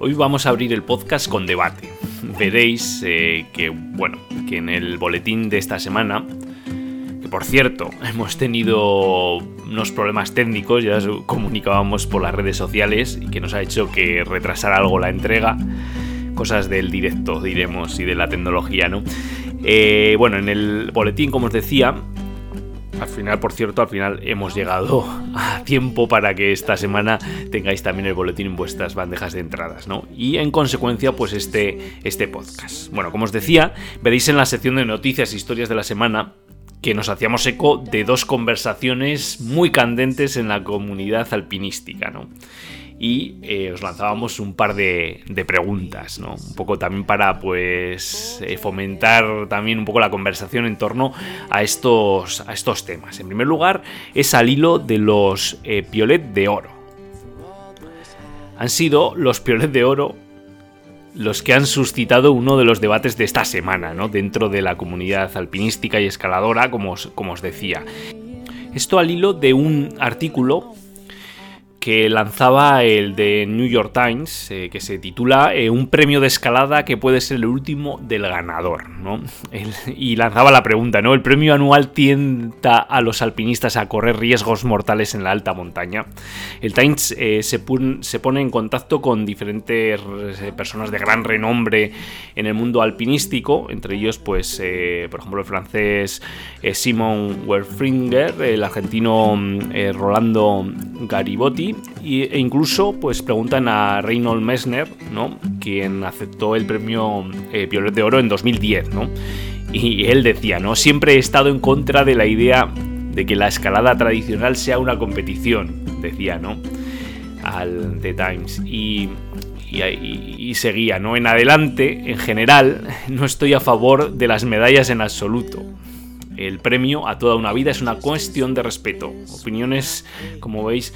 Hoy vamos a abrir el podcast con debate. Veréis eh, que, bueno, que en el boletín de esta semana, que por cierto, hemos tenido unos problemas técnicos, ya os comunicábamos por las redes sociales, y que nos ha hecho que retrasar algo la entrega. Cosas del directo, diremos, y de la tecnología, ¿no? Eh, bueno, en el boletín, como os decía, al final, por cierto, al final hemos llegado a tiempo para que esta semana tengáis también el boletín en vuestras bandejas de entradas, ¿no? Y en consecuencia, pues este, este podcast. Bueno, como os decía, veréis en la sección de noticias e historias de la semana que nos hacíamos eco de dos conversaciones muy candentes en la comunidad alpinística, ¿no? Y eh, os lanzábamos un par de, preguntas, ¿no? Un poco también para, pues, eh, fomentar también un poco la conversación en torno a estos, a estos temas. En primer lugar, es al hilo de los eh, piolet de oro. Han sido los piolet de oro los que han suscitado uno de los debates de esta semana, ¿no? Dentro de la comunidad alpinística y escaladora, como os, como os decía. Esto al hilo de un artículo que lanzaba el de New York Times, eh, que se titula eh, Un premio de escalada que puede ser el último del ganador, ¿no? Y lanzaba la pregunta, ¿no? ¿El premio anual tienta a los alpinistas a correr riesgos mortales en la alta montaña? El Times eh, se, pon, se, pone en contacto con diferentes personas de gran renombre en el mundo alpinístico, entre ellos, pues, por ejemplo, el francés Simon Werfringer, el argentino Rolando Garibotti, e incluso pues preguntan a Reynold Messner, ¿no? quien aceptó el premio eh, Violet de Oro en 2010, ¿no? Y él decía, ¿no? Siempre he estado en contra de la idea de que la escalada tradicional sea una competición, decía, ¿no? Al The Times. Y, y, y, seguía, ¿no? En adelante, en general, no estoy a favor de las medallas en absoluto. El premio a toda una vida es una cuestión de respeto. Opiniones, como veis,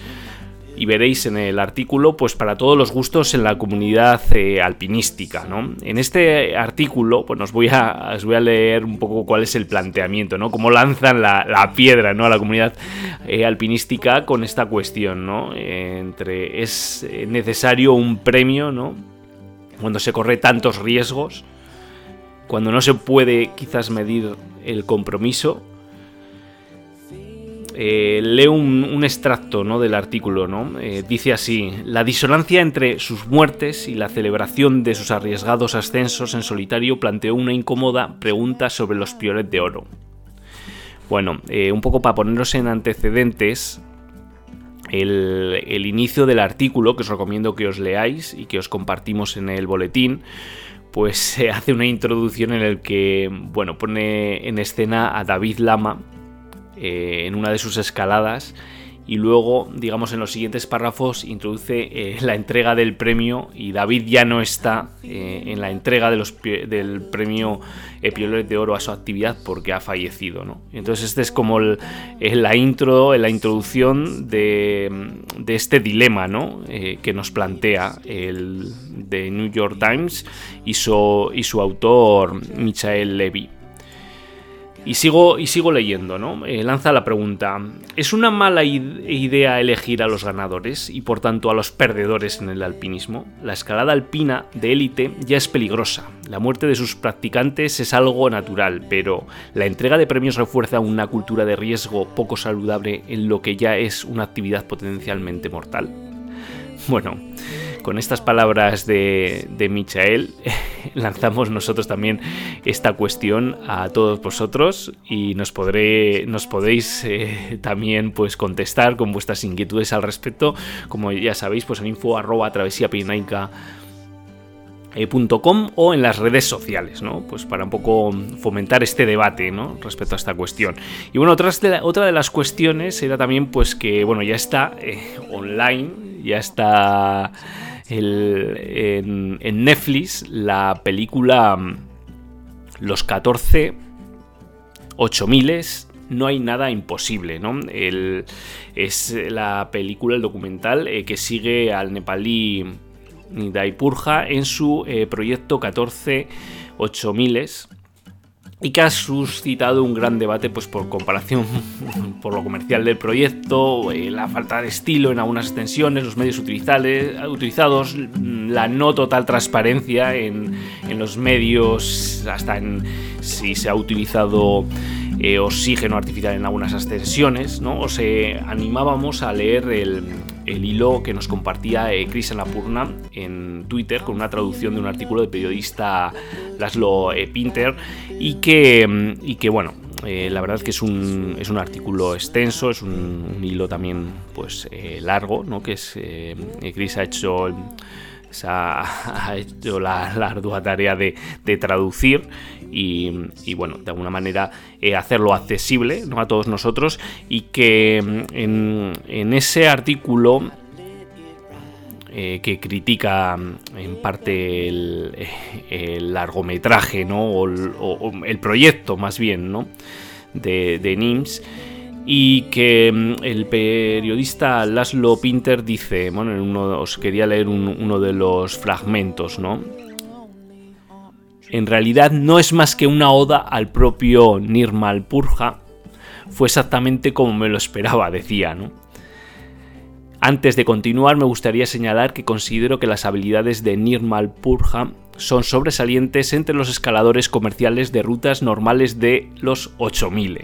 y veréis en el artículo, pues para todos los gustos en la comunidad eh, alpinística, ¿no? En este artículo, pues os voy, a, os voy a leer un poco cuál es el planteamiento, ¿no? Cómo lanzan la, la piedra, ¿no? A la comunidad eh, alpinística con esta cuestión, ¿no? Entre, ¿es necesario un premio, ¿no? Cuando se corre tantos riesgos, cuando no se puede quizás medir el compromiso, eh, leo un, extracto ¿no? del artículo. ¿no? Eh, dice así: La disonancia entre sus muertes y la celebración de sus arriesgados ascensos en solitario planteó una incómoda pregunta sobre los piolet de oro. Bueno, eh, un poco para ponernos en antecedentes, el, el, inicio del artículo, que os recomiendo que os leáis y que os compartimos en el boletín, pues se hace una introducción en el que, bueno, pone en escena a David Lama, eh, en una de sus escaladas y luego, digamos, en los siguientes párrafos introduce eh, la entrega del premio y David ya no está eh, en la entrega del premio Piolet de Oro a su actividad porque ha fallecido, ¿no? Entonces este es como la intro, la introducción de, este dilema, ¿no? Que nos plantea el de New York Times y su, y su autor Michael Levy. Y sigo, y sigo leyendo, ¿no? Eh, lanza la pregunta, ¿es una mala idea elegir a los ganadores y por tanto a los perdedores en el alpinismo? La escalada alpina de élite ya es peligrosa, la muerte de sus practicantes es algo natural, pero ¿la entrega de premios refuerza una cultura de riesgo poco saludable en lo que ya es una actividad potencialmente mortal? bueno, con estas palabras de, de Michael lanzamos nosotros también esta cuestión a todos vosotros y nos, podré, nos podéis eh, también pues contestar con vuestras inquietudes al respecto, como ya sabéis, pues en info arroba travesía eh, o en las redes sociales, ¿no? Pues para un poco fomentar este debate, ¿no? Respecto a esta cuestión. Y bueno, otra de, otra de las cuestiones era también, pues que, bueno, ya está eh, online, ya está en, Netflix la película mm, Los 14 8000 no hay nada imposible, ¿no? es la película, el documental eh, que sigue al nepalí Daipurja en su eh, proyecto 14 8000 y que ha suscitado un gran debate pues por comparación por lo comercial del proyecto, eh, la falta de estilo en algunas extensiones, los medios utilizados, la no total transparencia en, en los medios, hasta en si se ha utilizado eh, oxígeno artificial en algunas extensiones, ¿no? Os animábamos a leer el, hilo que nos compartía eh, Chris Anapurna en Twitter con una traducción de un artículo del periodista Laszlo eh, Pinter y que, mm, y que bueno, la verdad es que es un, es un artículo extenso, es un, hilo también pues largo, ¿no? que es, Chris ha hecho ha hecho la, ardua tarea de, traducir y, bueno, de alguna manera eh, hacerlo accesible a todos nosotros y que mm, en, ese artículo eh, que critica mm, en parte el, largometraje, ¿no? O, el proyecto más bien, ¿no? De, de NIMS y que mm, el periodista Laszlo Pinter dice, bueno, en uno, os quería leer uno de los fragmentos, ¿no? En realidad no es más que una oda al propio Nirmal Purja, fue exactamente como me lo esperaba, decía, ¿no? Antes de continuar, me gustaría señalar que considero que las habilidades de Nirmal Purja son sobresalientes entre los escaladores comerciales de rutas normales de los 8000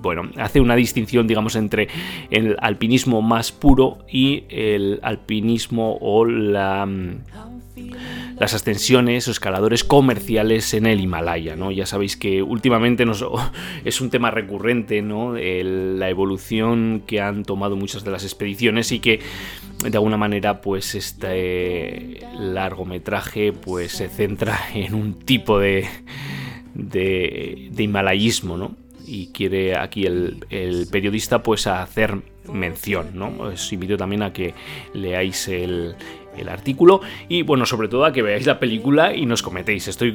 bueno, hace una distinción, digamos, entre el alpinismo más puro y el alpinismo o la mm, las ascensiones o escaladores comerciales en el Himalaya, ¿no? Ya sabéis que últimamente es un tema recurrente, ¿no? la evolución que han tomado muchas de las expediciones y que de alguna manera pues este largometraje pues se centra en un tipo de, de, de himalayismo, ¿no? Y quiere aquí el, periodista pues hacer mención, ¿no? Os invito también a que leáis el, artículo y bueno, sobre todo a que veáis la película y nos comentéis. Estoy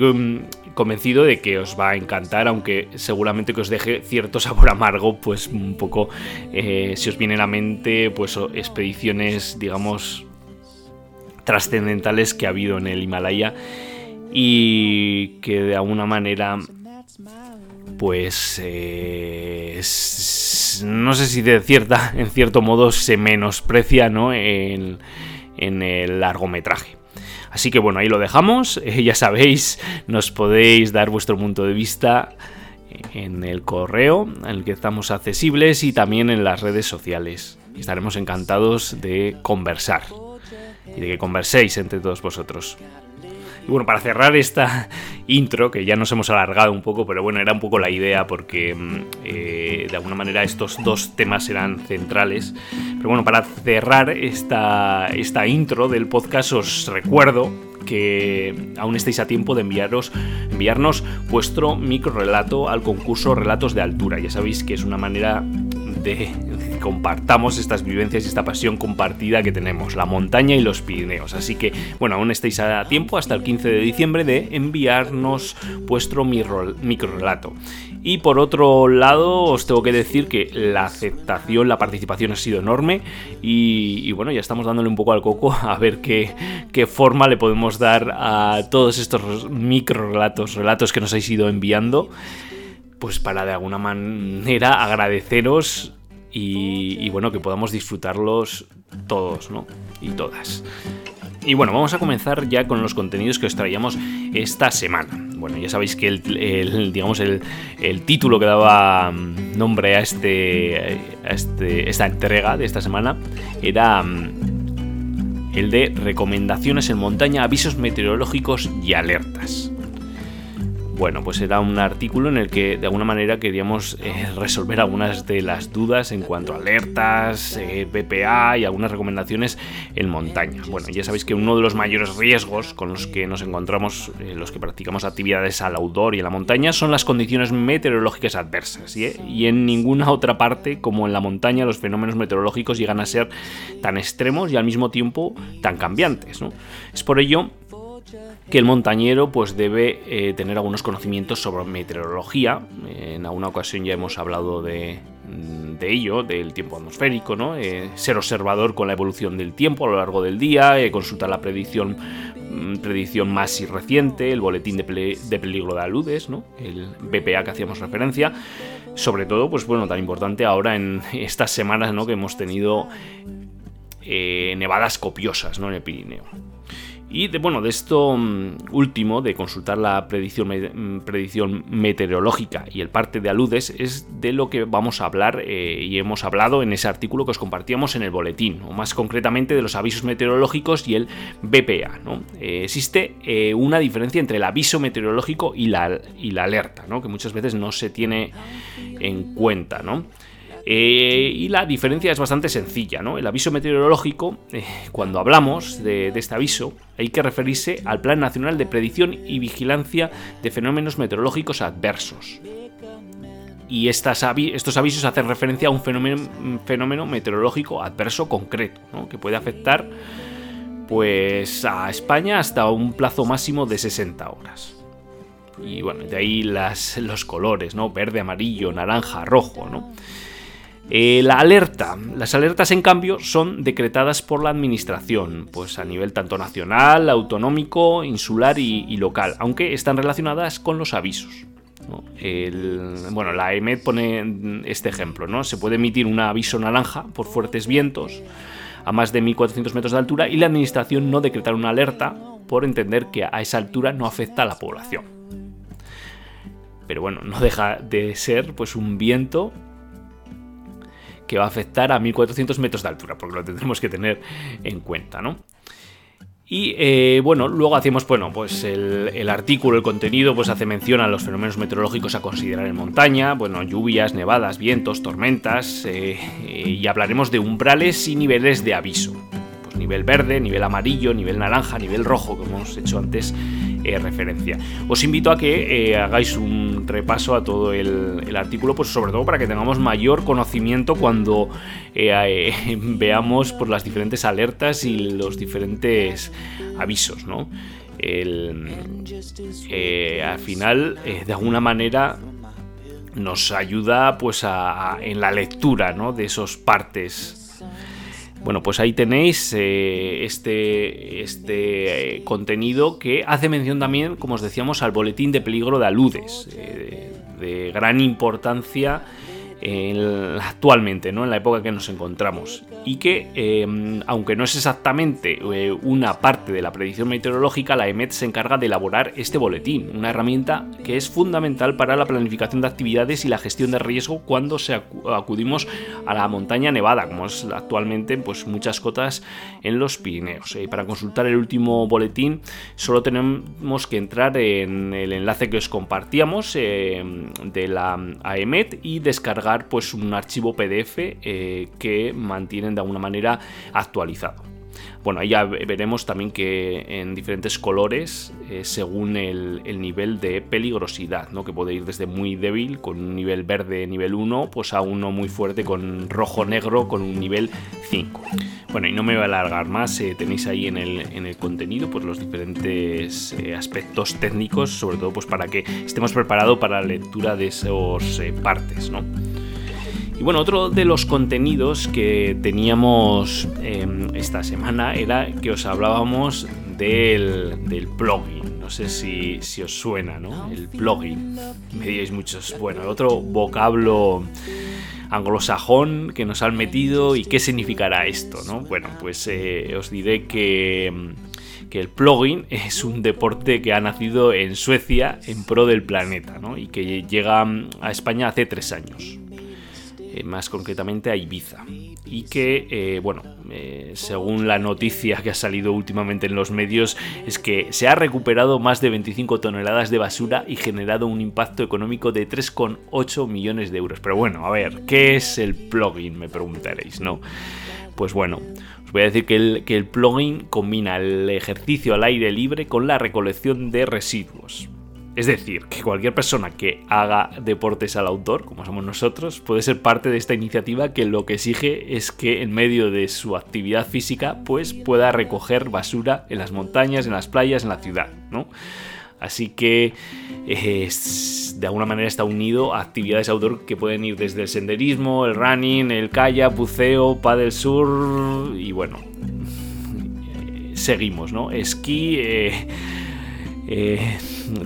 convencido de que os va a encantar, aunque seguramente que os deje cierto sabor amargo, pues un poco eh, si os viene a la mente pues expediciones, digamos, trascendentales que ha habido en el Himalaya y que de alguna manera pues eh, no sé si de cierta, en cierto modo se menosprecia ¿no? en, el largometraje. Así que bueno, ahí lo dejamos. ya sabéis, nos podéis dar vuestro punto de vista en el correo, en el que estamos accesibles y también en las redes sociales. Estaremos encantados de conversar y de que converséis entre todos vosotros. Y bueno, para cerrar esta intro, que ya nos hemos alargado un poco, pero bueno, era un poco la idea porque mm, eh, de alguna manera estos dos temas eran centrales. Pero bueno, para cerrar esta, esta intro del podcast os recuerdo que aún estáis a tiempo de enviaros, enviarnos vuestro micro relato al concurso Relatos de Altura. Ya sabéis que es una manera de compartamos estas vivencias y esta pasión compartida que tenemos, la montaña y los Pirineos. Así que, bueno, aún estáis a tiempo hasta el 15 de diciembre de enviarnos vuestro micro relato. Y por otro lado, os tengo que decir que la aceptación, la participación ha sido enorme y, bueno, ya estamos dándole un poco al coco a ver qué, qué forma le podemos dar a todos estos micro relatos, relatos que nos habéis ido enviando pues para de alguna manera agradeceros y, bueno, que podamos disfrutarlos todos, ¿no? Y todas. Y bueno, vamos a comenzar ya con los contenidos que os traíamos esta semana. Bueno, ya sabéis que el, digamos el, título que daba mm, nombre a este, a este esta entrega de esta semana era mm, el de recomendaciones en montaña, avisos meteorológicos y alertas. Bueno, pues era un artículo en el que de alguna manera queríamos eh, resolver algunas de las dudas en cuanto a alertas, eh, BPA y algunas recomendaciones en montaña. Bueno, ya sabéis que uno de los mayores riesgos con los que nos encontramos eh, los que practicamos actividades al outdoor y en la montaña son las condiciones meteorológicas adversas. Y en ninguna otra parte como en la montaña los fenómenos meteorológicos llegan a ser tan extremos y al mismo tiempo tan cambiantes. Es por ello que el montañero pues debe eh, tener algunos conocimientos sobre meteorología. En alguna ocasión ya hemos hablado de, mm, ello, del tiempo atmosférico, ¿no? Eh, ser observador con la evolución del tiempo a lo largo del día, eh, consultar la predicción, mm, predicción más reciente, el boletín de, peligro de aludes, ¿no? el BPA que hacíamos referencia. Sobre todo, pues bueno, tan importante ahora en estas semanas ¿no? que hemos tenido nevadas copiosas ¿no? en el Pirineo. Y de, bueno, de esto mm, último, de consultar la predicción, mm, predicción meteorológica y el parte de aludes, es de lo que vamos a hablar eh, y hemos hablado en ese artículo que os compartíamos en el boletín, o más concretamente de los avisos meteorológicos y el BPA. ¿no? Eh, existe eh, una diferencia entre el aviso meteorológico y la, y la alerta, ¿no? que muchas veces no se tiene en cuenta. ¿no? Eh, y la diferencia es bastante sencilla, ¿no? El aviso meteorológico, eh, cuando hablamos de, este aviso, hay que referirse al Plan Nacional de Predicción y Vigilancia de Fenómenos Meteorológicos Adversos. Y estos avisos hacen referencia a un fenómeno, meteorológico adverso concreto, que puede afectar pues, a España hasta un plazo máximo de 60 horas. Y bueno, de ahí los colores, ¿no? Verde, amarillo, naranja, rojo, ¿no? Eh, la alerta. Las alertas, en cambio, son decretadas por la administración, pues a nivel tanto nacional, autonómico, insular y, local, aunque están relacionadas con los avisos. bueno, la EMET pone este ejemplo, ¿no? Se puede emitir un aviso naranja por fuertes vientos a más de 1.400 metros de altura y la administración no decretar una alerta por entender que a esa altura no afecta a la población. Pero bueno, no deja de ser pues un viento que va a afectar a 1400 metros de altura, porque lo tendremos que tener en cuenta, ¿no? Y eh, bueno, luego hacemos, bueno, pues el, artículo, el contenido, pues hace mención a los fenómenos meteorológicos a considerar en montaña, bueno, lluvias, nevadas, vientos, tormentas, eh, y hablaremos de umbrales y niveles de aviso. Pues nivel verde, nivel amarillo, nivel naranja, nivel rojo, como hemos hecho antes eh, referencia. Os invito a que eh, hagáis un repaso a todo el, artículo, pues sobre todo para que tengamos mayor conocimiento cuando eh, veamos las diferentes alertas y los diferentes avisos, ¿no? al final, de alguna manera, nos ayuda pues en la lectura ¿no? de esos partes bueno, pues ahí tenéis eh, este, este eh, contenido que hace mención también, como os decíamos, al boletín de peligro de aludes, eh, de gran importancia actualmente, ¿no? en la época que nos encontramos. Y que, em, aunque no es exactamente una de la predicción meteorológica, la EMET se encarga de elaborar este boletín, una herramienta que es fundamental para la planificación de actividades y la gestión de riesgo cuando se acudimos a la montaña nevada, como es actualmente pues, muchas cotas en los Pirineos. Eh, para consultar el último boletín, solo tenemos que entrar en el enlace que os compartíamos eh, de la AEMET y descargar pues un archivo PDF eh, que mantienen de alguna manera actualizado. Bueno, ahí ya veremos también que en diferentes colores, eh, según el, nivel de peligrosidad, ¿no? que puede ir desde muy débil, con un nivel verde nivel 1, pues a uno muy fuerte con rojo-negro, con un nivel 5. Bueno, y no me voy a alargar más, eh, tenéis ahí en el, en el, contenido pues, los diferentes eh, aspectos técnicos, sobre todo pues, para que estemos preparados para la lectura de esos partes. ¿no? Y bueno, otro de los contenidos que teníamos em, esta semana era que os hablábamos del, del plugin. No sé si, os suena, ¿no? El plugin. Me diréis muchos. Bueno, otro vocablo anglosajón que nos han metido y qué significará esto, ¿no? Bueno, pues eh, os diré que que el plugin es un deporte que ha nacido en Suecia en pro del planeta ¿no? y que llega a España hace tres años. Eh, más concretamente a Ibiza. y que, eh, bueno, eh, según la noticia que ha salido últimamente en los medios, es que se ha recuperado más de 25 toneladas de basura y generado un impacto económico de 3,8 millones de euros. Pero bueno, a ver, ¿qué es el plugin? Me preguntaréis, ¿no? Pues bueno, voy a decir que el, que el plugin combina el ejercicio al aire libre con la recolección de residuos. Es decir, que cualquier persona que haga deportes al outdoor, como somos nosotros, puede ser parte de esta iniciativa que lo que exige es que en medio de su actividad física pues pueda recoger basura en las montañas, en las playas, en la ciudad, ¿no? Así que eh, de alguna manera está unido a actividades outdoor que pueden ir desde el senderismo, el running, el kayak, buceo, paddle surf y bueno, seguimos, ¿no? Esquí, eh, eh,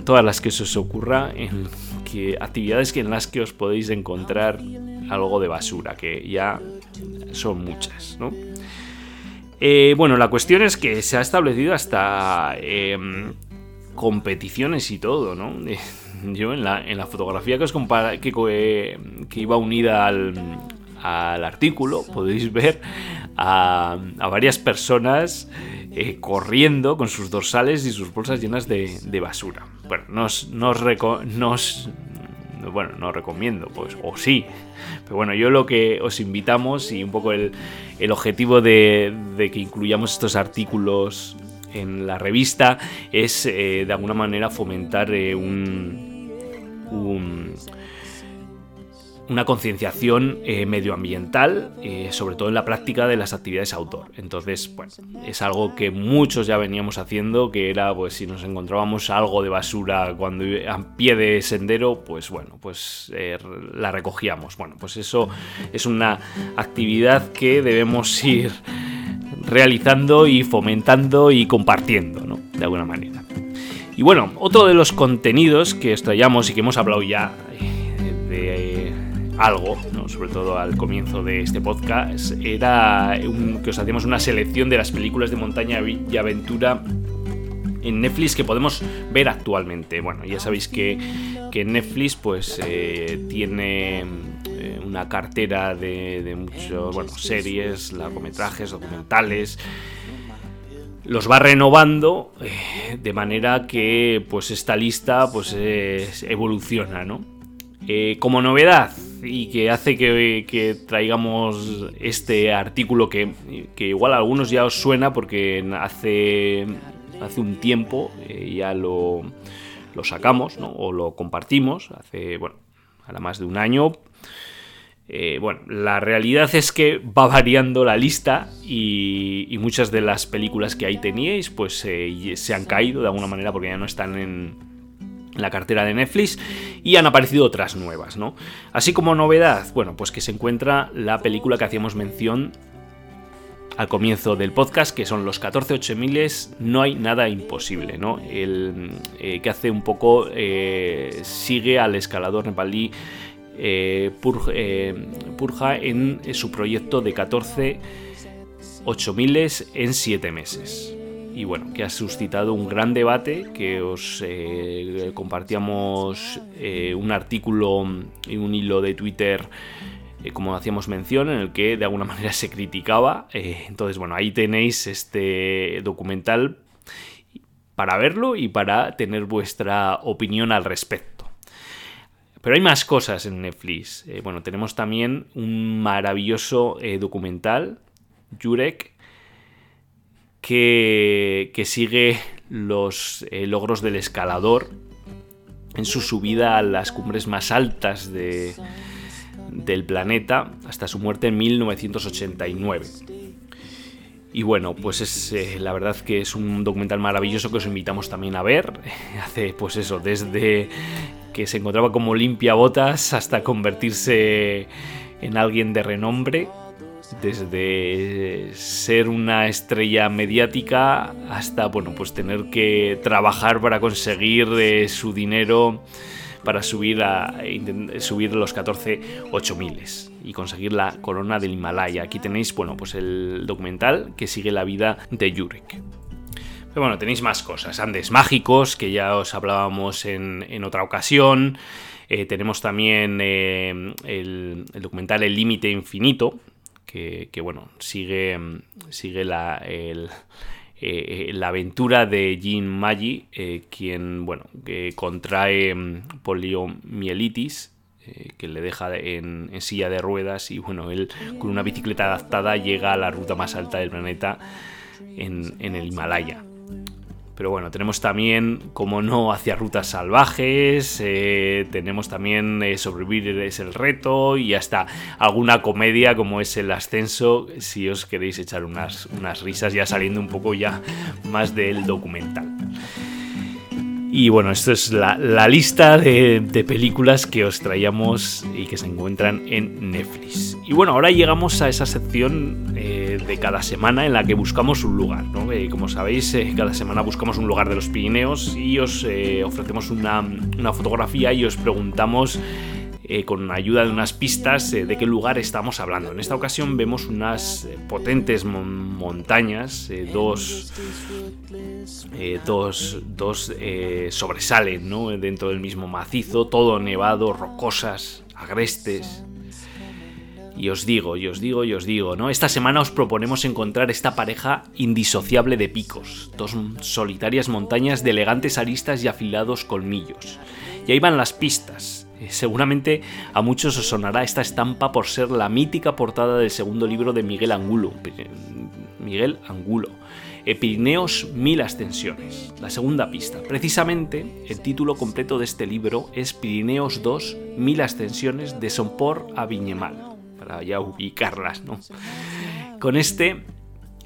todas las que se os ocurra, en que, actividades en las que os podéis encontrar algo de basura, que ya son muchas, ¿no? bueno, la cuestión es que se ha establecido hasta em, competiciones y todo, ¿no? Yo en la, en la fotografía que os que, que, iba unida al, al artículo, podéis ver a, a varias personas eh, corriendo con sus dorsales y sus bolsas llenas de, de basura. Bueno, nos, nos, nos, bueno, no recomiendo, pues, o sí. Pero bueno, yo lo que os invitamos y un poco el, el objetivo de, que incluyamos estos artículos en la revista es eh, de alguna manera fomentar eh, un, una concienciación eh, medioambiental, sobre todo en la práctica de las actividades outdoor. Entonces, bueno, es algo que muchos ya veníamos haciendo, que era, pues, si nos encontrábamos algo de basura cuando a pie de sendero, pues bueno, pues la recogíamos. Bueno, pues eso es una actividad que debemos ir realizando y fomentando y compartiendo, ¿no? De alguna manera. Y bueno, otro de los contenidos que extraíamos y que hemos hablado ya eh, de algo, ¿no? sobre todo al comienzo de este podcast, era que os hacíamos una selección de las películas de montaña y aventura en Netflix que podemos ver actualmente. Bueno, ya sabéis que, que Netflix pues eh, tiene eh, una cartera de, muchos, bueno, series, largometrajes, documentales. Los va renovando eh, de manera que pues esta lista pues evoluciona, ¿no? Como novedad y que hace que, que traigamos este artículo que, que, igual a algunos ya os suena porque hace hace un tiempo eh, ya lo, lo sacamos, ¿no? O lo compartimos, hace, bueno, ahora más de un año. Eh, bueno, la realidad es que va variando la lista y, muchas de las películas que ahí teníais pues eh, se han caído de alguna manera porque ya no están en la cartera de Netflix y han aparecido otras nuevas, ¿no? Así como novedad, bueno, pues que se encuentra la película que hacíamos mención al comienzo del podcast, que son los 14 miles no hay nada imposible, ¿no? El eh, que hace un poco, eh, sigue al escalador nepalí eh, Purja en su proyecto de 14 miles en 7 meses. Y bueno, que ha suscitado un gran debate, que os compartíamos un artículo y un hilo de Twitter eh, como hacíamos mención, en el que de alguna manera se criticaba. Eh, entonces, bueno, ahí tenéis este documental para verlo y para tener vuestra opinión al respecto. Pero hay más cosas en Netflix. Eh, bueno, tenemos también un maravilloso documental, Jurek, que, sigue los logros del escalador en su subida a las cumbres más altas de, del planeta hasta su muerte en 1989. Y bueno, pues es eh, la verdad que es un documental maravilloso que os invitamos también a ver. Hace pues eso, desde que se encontraba como limpia botas hasta convertirse en alguien de renombre, desde ser una estrella mediática hasta bueno, pues tener que trabajar para conseguir eh, su dinero para subir, a, subir los 14 8000 y conseguir la corona del Himalaya. Aquí tenéis, bueno, pues el documental que sigue la vida de Yurek. Pero bueno, tenéis más cosas. Andes mágicos, que ya os hablábamos en, otra ocasión. Eh, tenemos también eh, el, documental El Límite Infinito, que, bueno, sigue, sigue la, eh, la aventura de Jin Magi, eh, quien, bueno, que contrae mm, poliomielitis eh, que le deja en, silla de ruedas y bueno, él con una bicicleta adaptada llega a la ruta más alta del planeta en, en el Himalaya. Pero bueno, tenemos también, como no, hacia rutas salvajes, eh, tenemos también eh, sobrevivir es el reto y hasta alguna comedia como es el ascenso, si os queréis echar unas, unas risas ya saliendo un poco ya más del documental. Y bueno, esto es la, lista de, películas que os traíamos y que se encuentran en Netflix. Y bueno, ahora llegamos a esa sección eh, de cada semana en la que buscamos un lugar. Eh, como sabéis, eh, cada semana buscamos un lugar de los Pirineos y os ofrecemos una, una fotografía y os preguntamos eh, con ayuda de unas pistas eh, de qué lugar estamos hablando. En esta ocasión vemos unas eh, potentes montañas, dos, dos, dos sobresalen dentro del mismo macizo, todo nevado, rocosas, agrestes. Y os digo, y os digo, y os digo, ¿no? Esta semana os proponemos encontrar esta pareja indisociable de picos, dos solitarias montañas de elegantes aristas y afilados colmillos. Y ahí van las pistas, seguramente a muchos os sonará esta estampa por ser la mítica portada del segundo libro de Miguel Angulo. Miguel Angulo. Pirineos Mil Ascensiones. La segunda pista. Precisamente, el título completo de este libro es Pirineos 2 Mil Ascensiones de Sompor a Viñemal. Para ya ubicarlas, ¿no? Con este,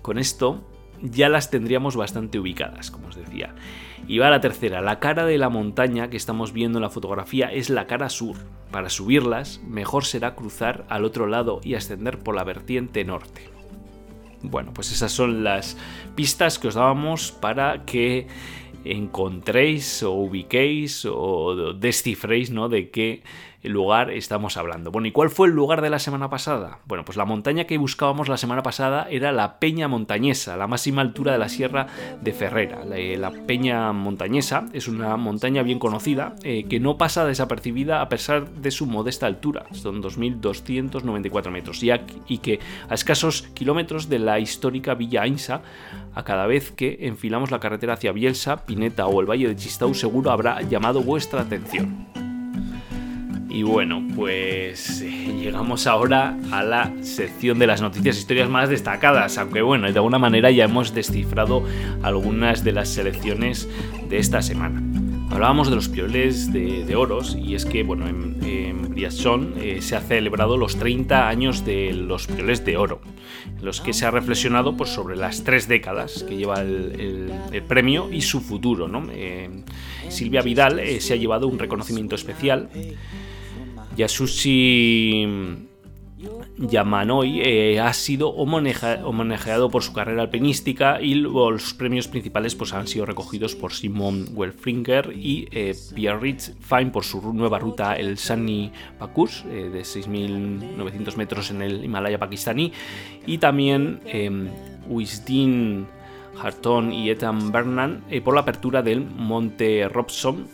con esto, ya las tendríamos bastante ubicadas, como os decía. Y va la tercera, la cara de la montaña que estamos viendo en la fotografía es la cara sur. Para subirlas, mejor será cruzar al otro lado y ascender por la vertiente norte. Bueno, pues esas son las pistas que os dábamos para que encontréis o ubiquéis o descifréis ¿no? de qué lugar estamos hablando. Bueno, ¿y cuál fue el lugar de la semana pasada? Bueno, pues la montaña que buscábamos la semana pasada era la Peña Montañesa, la máxima altura de la Sierra de Ferrera. La, Peña Montañesa es una montaña bien conocida eh, que no pasa desapercibida a pesar de su modesta altura, son 2.294 metros, y, y que a escasos kilómetros de la histórica Villa Ainsa, a cada vez que enfilamos la carretera hacia Bielsa, Pineta o el Valle de Chistau seguro habrá llamado vuestra atención. Y bueno, pues eh, llegamos ahora a la sección de las noticias historias más destacadas, aunque bueno, de alguna manera ya hemos descifrado algunas de las selecciones de esta semana. Hablábamos de los pioles de, oros y es que bueno, en, en eh, se ha celebrado los 30 años de los pioles de oro, en los que se ha reflexionado pues, sobre las tres décadas que lleva el, premio y su futuro. ¿no? Eh, Silvia Vidal se ha llevado un reconocimiento especial Yasushi Yamanoi eh, ha sido homenajeado por su carrera alpinística y los premios principales pues, han sido recogidos por Simon Welfringer y eh, Pierre Rich Fine por su nueva ruta, el Sunny Pakus, eh, de 6.900 metros en el Himalaya pakistaní, y también Wisdin Harton y Ethan Bernan por la apertura del Monte Robson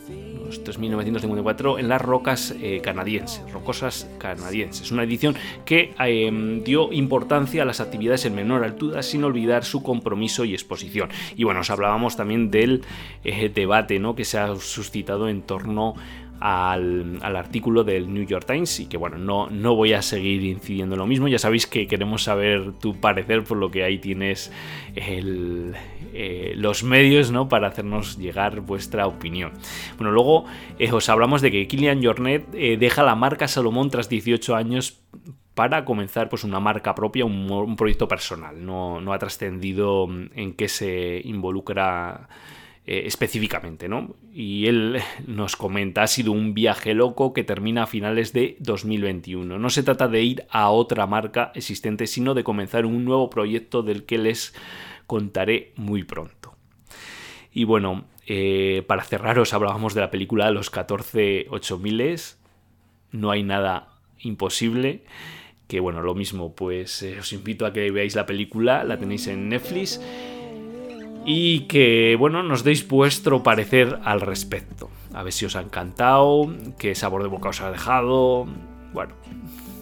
3.954 en las rocas eh, canadienses, rocosas canadienses. Una edición que em, dio importancia a las actividades en menor altura sin olvidar su compromiso y exposición. Y bueno, os hablábamos también del eh, debate ¿no? que se ha suscitado en torno al, artículo del New York Times y que bueno, no, no voy a seguir incidiendo en lo mismo, ya sabéis que queremos saber tu parecer por lo que ahí tienes eh, los medios ¿no? para hacernos llegar vuestra opinión. Bueno, luego eh, os hablamos de que Kilian Jornet eh, deja la marca Salomón tras 18 años para comenzar pues una marca propia, un, proyecto personal. No, no ha trascendido en qué se involucra eh, específicamente, ¿no? Y él nos comenta, ha sido un viaje loco que termina a finales de 2021. No se trata de ir a otra marca existente, sino de comenzar un nuevo proyecto del que les contaré muy pronto. Y bueno, eh, para cerraros hablábamos de la película Los 14 8000 no hay nada imposible que bueno, lo mismo, pues eh, os invito a que veáis la película, la tenéis en Netflix y que, bueno, nos deis vuestro parecer al respecto. A ver si os ha encantado, qué sabor de boca os ha dejado. Bueno,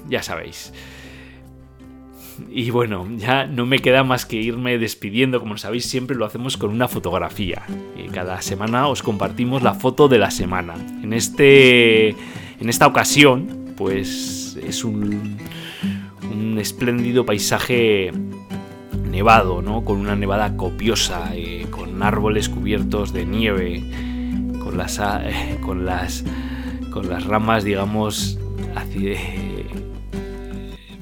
ya sabéis. Y bueno, ya no me queda más que irme despidiendo. Como sabéis, siempre lo hacemos con una fotografía. Cada semana os compartimos la foto de la semana. En, este, en esta ocasión, pues es un, un espléndido paisaje nevado, ¿no? Con una nevada copiosa, eh, con árboles cubiertos de nieve, con las, eh, con las, con las ramas, digamos,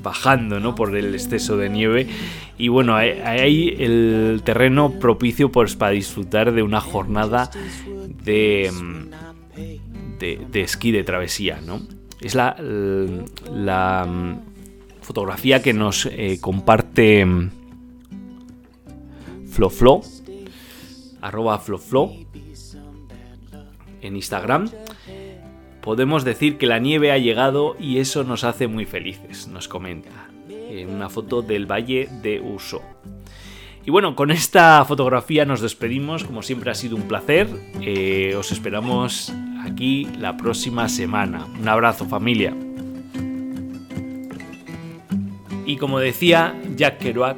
bajando, ¿no? Por el exceso de nieve. Y bueno, hay el terreno propicio pues, para disfrutar de una jornada de, de, esquí de travesía, ¿no? Es la, la, fotografía que nos eh, comparte floflo, arroba floflo en Instagram, podemos decir que la nieve ha llegado y eso nos hace muy felices, nos comenta, en una foto del Valle de Uso. Y bueno, con esta fotografía nos despedimos, como siempre ha sido un placer, eh, os esperamos aquí la próxima semana. Un abrazo familia. Y como decía Jack Kerouac,